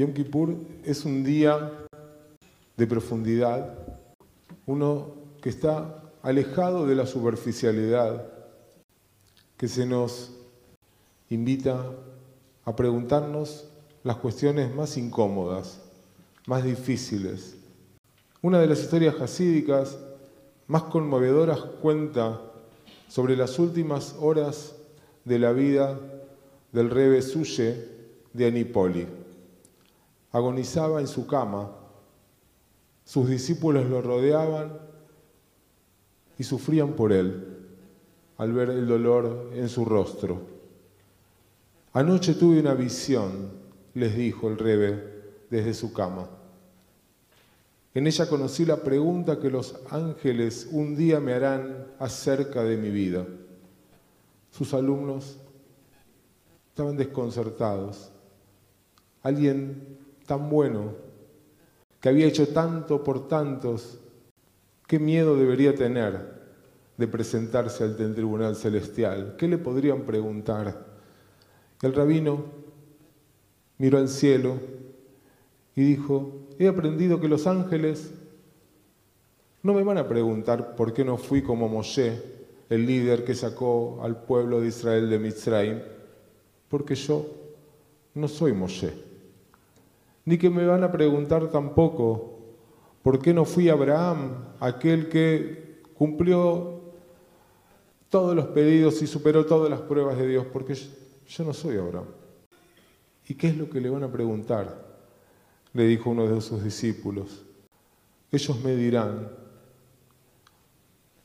Yom Kippur es un día de profundidad, uno que está alejado de la superficialidad, que se nos invita a preguntarnos las cuestiones más incómodas, más difíciles. Una de las historias hasídicas más conmovedoras cuenta sobre las últimas horas de la vida del rebe Suye de Anipoli. Agonizaba en su cama, sus discípulos lo rodeaban y sufrían por él al ver el dolor en su rostro. Anoche tuve una visión, les dijo el rebe desde su cama. En ella conocí la pregunta que los ángeles un día me harán acerca de mi vida. Sus alumnos estaban desconcertados. Alguien tan bueno, que había hecho tanto por tantos, ¿qué miedo debería tener de presentarse ante el tribunal celestial? ¿Qué le podrían preguntar? El rabino miró al cielo y dijo, he aprendido que los ángeles no me van a preguntar por qué no fui como Moshe, el líder que sacó al pueblo de Israel de Mitzrayim, porque yo no soy Moshe. Ni que me van a preguntar tampoco por qué no fui Abraham, aquel que cumplió todos los pedidos y superó todas las pruebas de Dios, porque yo no soy Abraham. ¿Y qué es lo que le van a preguntar? Le dijo uno de sus discípulos. Ellos me dirán,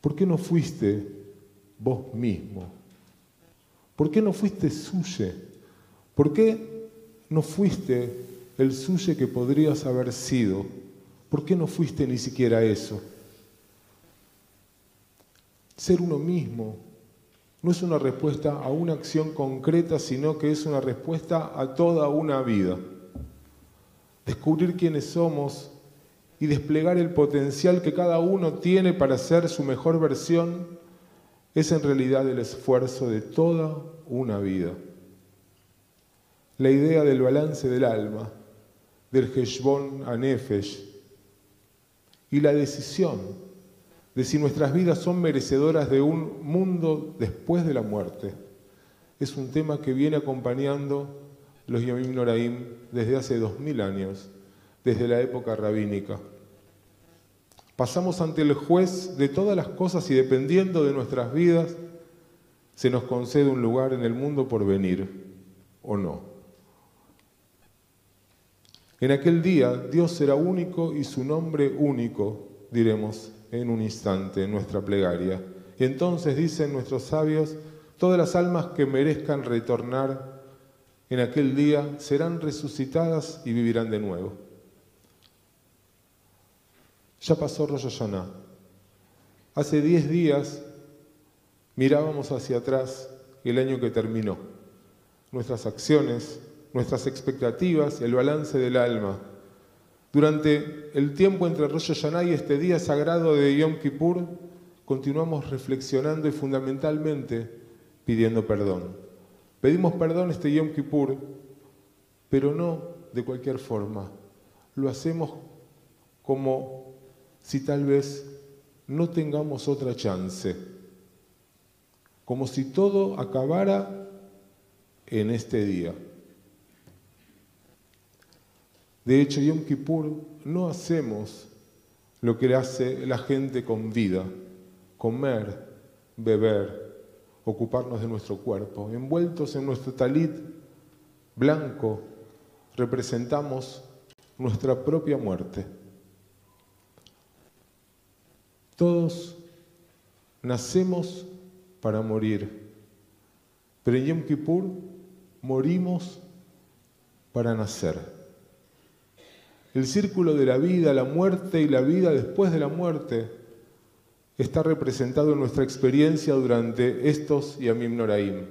¿por qué no fuiste vos mismo? ¿Por qué no fuiste suye? ¿Por qué no fuiste el suye que podrías haber sido? ¿Por qué no fuiste ni siquiera eso? Ser uno mismo no es una respuesta a una acción concreta, sino que es una respuesta a toda una vida. Descubrir quiénes somos y desplegar el potencial que cada uno tiene para ser su mejor versión es en realidad el esfuerzo de toda una vida. La idea del balance del alma, del Heshbon a Nefesh y la decisión de si nuestras vidas son merecedoras de un mundo después de la muerte. Es un tema que viene acompañando los Yomim Noraim desde hace dos mil años, desde la época rabínica. Pasamos ante el juez de todas las cosas y dependiendo de nuestras vidas, se nos concede un lugar en el mundo por venir o no. En aquel día Dios será único y su nombre único, diremos, en un instante en nuestra plegaria. Y entonces dicen nuestros sabios, todas las almas que merezcan retornar en aquel día serán resucitadas y vivirán de nuevo. Ya pasó Rosh Hashanah. Hace diez días mirábamos hacia atrás el año que terminó. Nuestras acciones, nuestras expectativas, el balance del alma durante el tiempo entre Rosh Hashanah y este día sagrado de Yom Kippur, continuamos reflexionando y fundamentalmente pidiendo perdón. Pedimos perdón este Yom Kippur, pero no de cualquier forma. Lo hacemos como si tal vez no tengamos otra chance. Como si todo acabara en este día. De hecho, Yom Kippur no hacemos lo que hace la gente con vida, comer, beber, ocuparnos de nuestro cuerpo. Envueltos en nuestro talit blanco, representamos nuestra propia muerte. Todos nacemos para morir, pero en Yom Kippur morimos para nacer. El círculo de la vida, la muerte y la vida después de la muerte está representado en nuestra experiencia durante estos Yamim Noraim.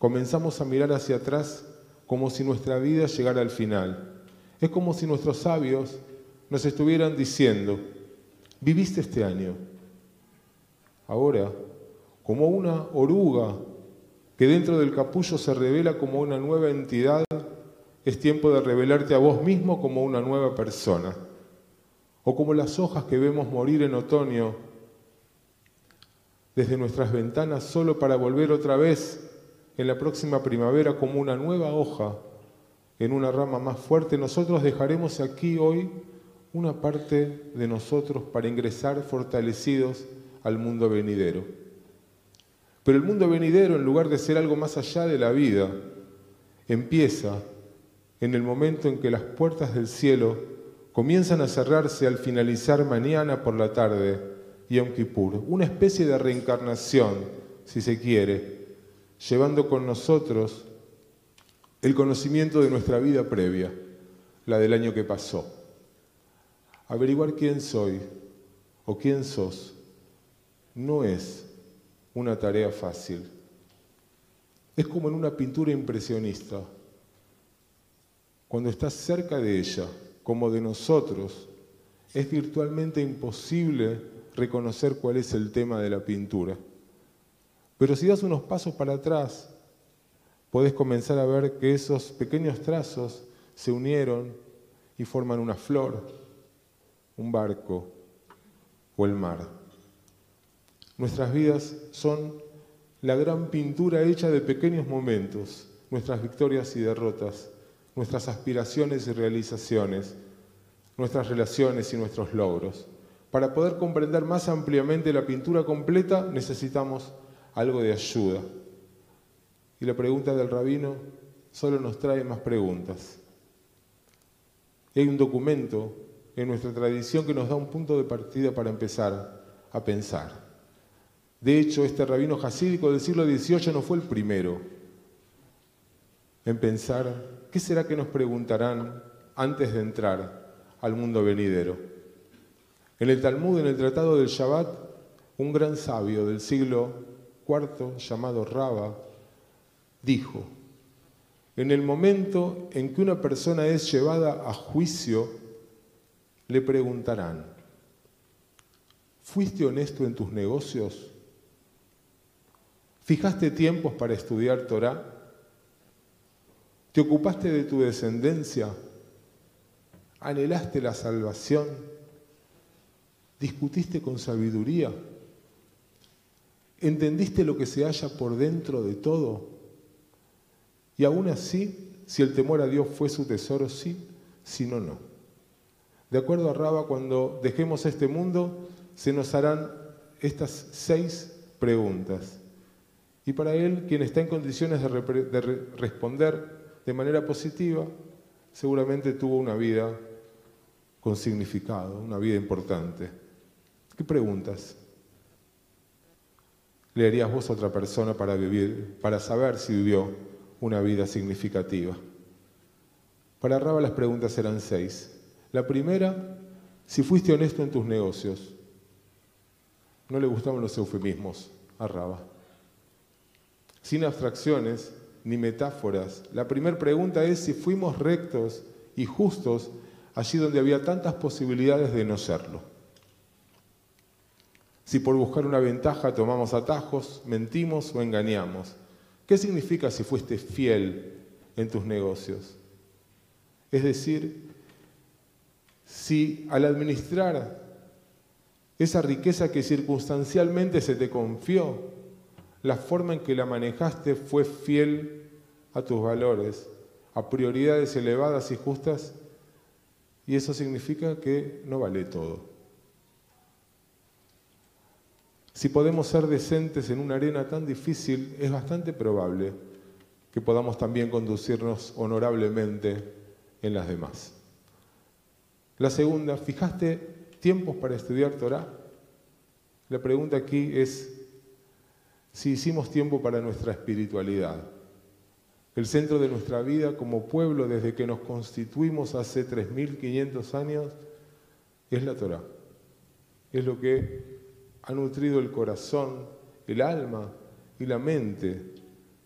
Comenzamos a mirar hacia atrás como si nuestra vida llegara al final. Es como si nuestros sabios nos estuvieran diciendo, viviste este año. Ahora, como una oruga que dentro del capullo se revela como una nueva entidad, es tiempo de revelarte a vos mismo como una nueva persona, o como las hojas que vemos morir en otoño desde nuestras ventanas solo para volver otra vez en la próxima primavera como una nueva hoja en una rama más fuerte, nosotros dejaremos aquí hoy una parte de nosotros para ingresar fortalecidos al mundo venidero. Pero el mundo venidero, en lugar de ser algo más allá de la vida, empieza en el momento en que las puertas del cielo comienzan a cerrarse al finalizar mañana por la tarde Yom Kippur, una especie de reencarnación, si se quiere, llevando con nosotros el conocimiento de nuestra vida previa, la del año que pasó. Averiguar quién soy o quién sos no es una tarea fácil. Es como en una pintura impresionista. Cuando estás cerca de ella, como de nosotros, es virtualmente imposible reconocer cuál es el tema de la pintura. Pero si das unos pasos para atrás, podés comenzar a ver que esos pequeños trazos se unieron y forman una flor, un barco o el mar. Nuestras vidas son la gran pintura hecha de pequeños momentos, nuestras victorias y derrotas, nuestras aspiraciones y realizaciones, nuestras relaciones y nuestros logros. Para poder comprender más ampliamente la pintura completa necesitamos algo de ayuda. Y la pregunta del rabino solo nos trae más preguntas. hay un documento en nuestra tradición que nos da un punto de partida para empezar a pensar. De hecho, este rabino jasídico del siglo XVIII no fue el primero en pensar qué será que nos preguntarán antes de entrar al mundo venidero. En el Talmud, en el Tratado del Shabbat, un gran sabio del siglo IV llamado Raba dijo, en el momento en que una persona es llevada a juicio, le preguntarán, ¿fuiste honesto en tus negocios? ¿Fijaste tiempos para estudiar Torah? ¿Te ocupaste de tu descendencia? ¿Anhelaste la salvación? ¿Discutiste con sabiduría? ¿Entendiste lo que se halla por dentro de todo? Y aún así, si el temor a Dios fue su tesoro, sí, si no, no. De acuerdo a Raba, cuando dejemos este mundo, se nos harán estas seis preguntas. Y para él, quien está en condiciones de, responder de manera positiva, seguramente tuvo una vida con significado, una vida importante. ¿Qué preguntas? ¿Le harías vos a otra persona para vivir, para saber si vivió una vida significativa? Para Raba las preguntas eran seis. La primera, si fuiste honesto en tus negocios. No le gustaban los eufemismos a Raba sin abstracciones ni metáforas. La primera pregunta es si fuimos rectos y justos allí donde había tantas posibilidades de no serlo. Si por buscar una ventaja tomamos atajos, mentimos o engañamos. ¿Qué significa si fuiste fiel en tus negocios? Es decir, si al administrar esa riqueza que circunstancialmente se te confió, la forma en que la manejaste fue fiel a tus valores, a prioridades elevadas y justas, y eso significa que no vale todo. Si podemos ser decentes en una arena tan difícil, es bastante probable que podamos también conducirnos honorablemente en las demás. La segunda, ¿fijaste tiempos para estudiar Torah? La pregunta aquí es, si hicimos tiempo para nuestra espiritualidad. El centro de nuestra vida como pueblo desde que nos constituimos hace 3.500 años es la Torah. Es lo que ha nutrido el corazón, el alma y la mente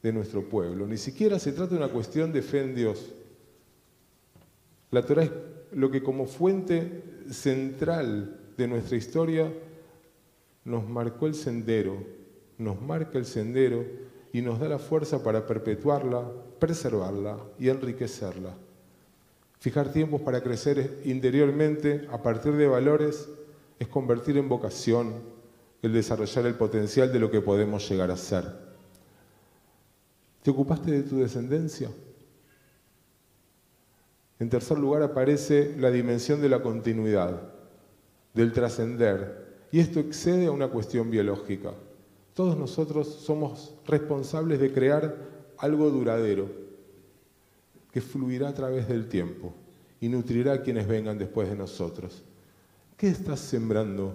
de nuestro pueblo. Ni siquiera se trata de una cuestión de fe en Dios. La Torah es lo que como fuente central de nuestra historia nos marcó el sendero nos marca el sendero y nos da la fuerza para perpetuarla, preservarla y enriquecerla. Fijar tiempos para crecer interiormente a partir de valores es convertir en vocación el desarrollar el potencial de lo que podemos llegar a ser. ¿Te ocupaste de tu descendencia? En tercer lugar aparece la dimensión de la continuidad, del trascender, y esto excede a una cuestión biológica. Todos nosotros somos responsables de crear algo duradero, que fluirá a través del tiempo y nutrirá a quienes vengan después de nosotros. ¿Qué estás sembrando?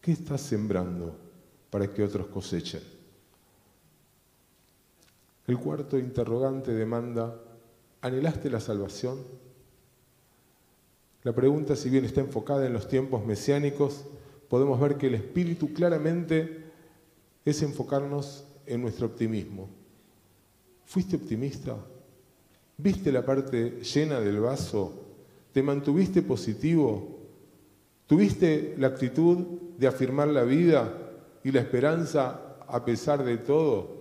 ¿Qué estás sembrando para que otros cosechen? El cuarto interrogante demanda, ¿anhelaste la salvación? La pregunta, si bien está enfocada en los tiempos mesiánicos, podemos ver que el espíritu claramente es enfocarnos en nuestro optimismo. ¿Fuiste optimista? ¿Viste la parte llena del vaso? ¿Te mantuviste positivo? ¿Tuviste la actitud de afirmar la vida y la esperanza a pesar de todo?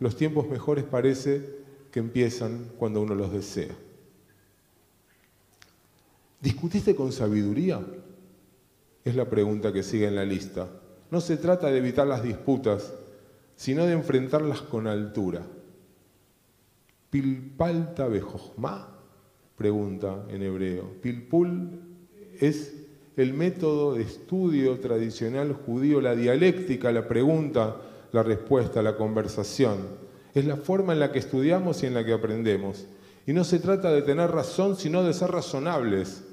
Los tiempos mejores parece que empiezan cuando uno los desea. ¿Discutiste con sabiduría? Es la pregunta que sigue en la lista. No se trata de evitar las disputas, sino de enfrentarlas con altura. ¿Pilpalta bejojma? Pregunta en hebreo. Pilpul es el método de estudio tradicional judío, la dialéctica, la pregunta, la respuesta, la conversación. Es la forma en la que estudiamos y en la que aprendemos. Y no se trata de tener razón, sino de ser razonables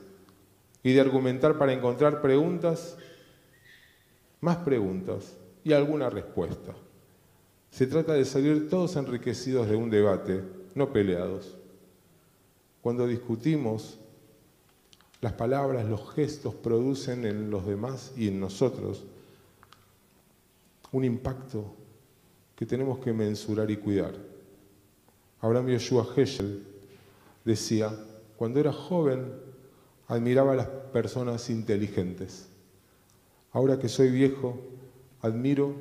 y de argumentar para encontrar preguntas, más preguntas y alguna respuesta. Se trata de salir todos enriquecidos de un debate, no peleados. Cuando discutimos, las palabras, los gestos producen en los demás y en nosotros un impacto que tenemos que mensurar y cuidar. Abraham Yoshua Heschel decía, cuando era joven admiraba a las personas inteligentes. Ahora que soy viejo, admiro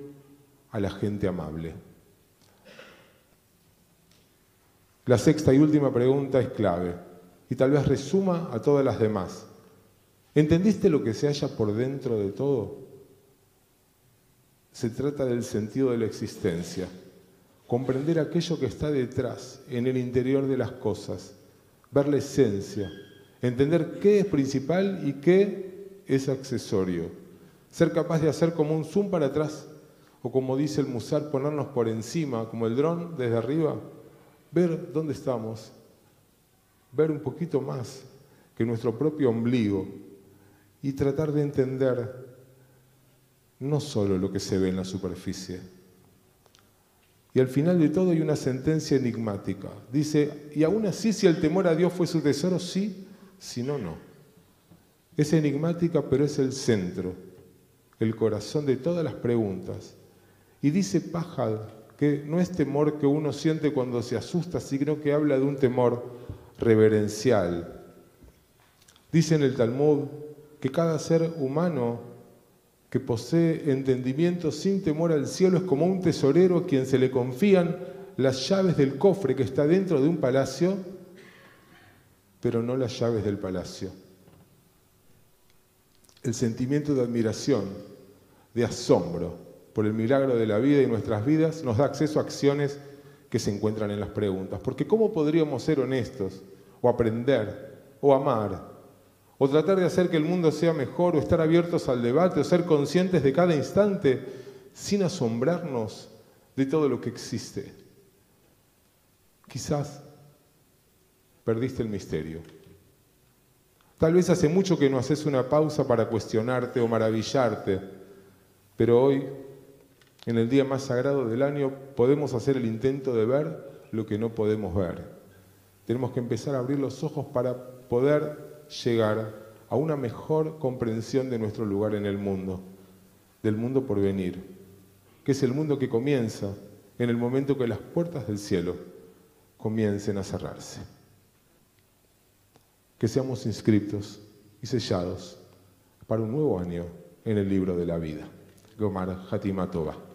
a la gente amable. La sexta y última pregunta es clave y tal vez resuma a todas las demás. ¿Entendiste lo que se halla por dentro de todo? Se trata del sentido de la existencia, comprender aquello que está detrás, en el interior de las cosas, ver la esencia, entender qué es principal y qué es accesorio. Ser capaz de hacer como un zoom para atrás, o como dice el Musar, ponernos por encima, como el dron desde arriba, ver dónde estamos, ver un poquito más que nuestro propio ombligo y tratar de entender no solo lo que se ve en la superficie. Y al final de todo hay una sentencia enigmática. Dice, y aún así si el temor a Dios fue su tesoro, sí, si no, no. Es enigmática, pero es el centro, el corazón de todas las preguntas. Y dice Pajad que no es temor que uno siente cuando se asusta, sino que habla de un temor reverencial. Dice en el Talmud que cada ser humano que posee entendimiento sin temor al cielo es como un tesorero a quien se le confían las llaves del cofre que está dentro de un palacio pero no las llaves del palacio. El sentimiento de admiración, de asombro por el milagro de la vida y nuestras vidas nos da acceso a acciones que se encuentran en las preguntas. Porque ¿cómo podríamos ser honestos o aprender o amar o tratar de hacer que el mundo sea mejor o estar abiertos al debate o ser conscientes de cada instante sin asombrarnos de todo lo que existe? Quizás perdiste el misterio. Tal vez hace mucho que no haces una pausa para cuestionarte o maravillarte, pero hoy, en el día más sagrado del año, podemos hacer el intento de ver lo que no podemos ver. Tenemos que empezar a abrir los ojos para poder llegar a una mejor comprensión de nuestro lugar en el mundo, del mundo por venir, que es el mundo que comienza en el momento que las puertas del cielo comiencen a cerrarse que seamos inscritos y sellados para un nuevo año en el libro de la vida. Gomar Hatima Tova.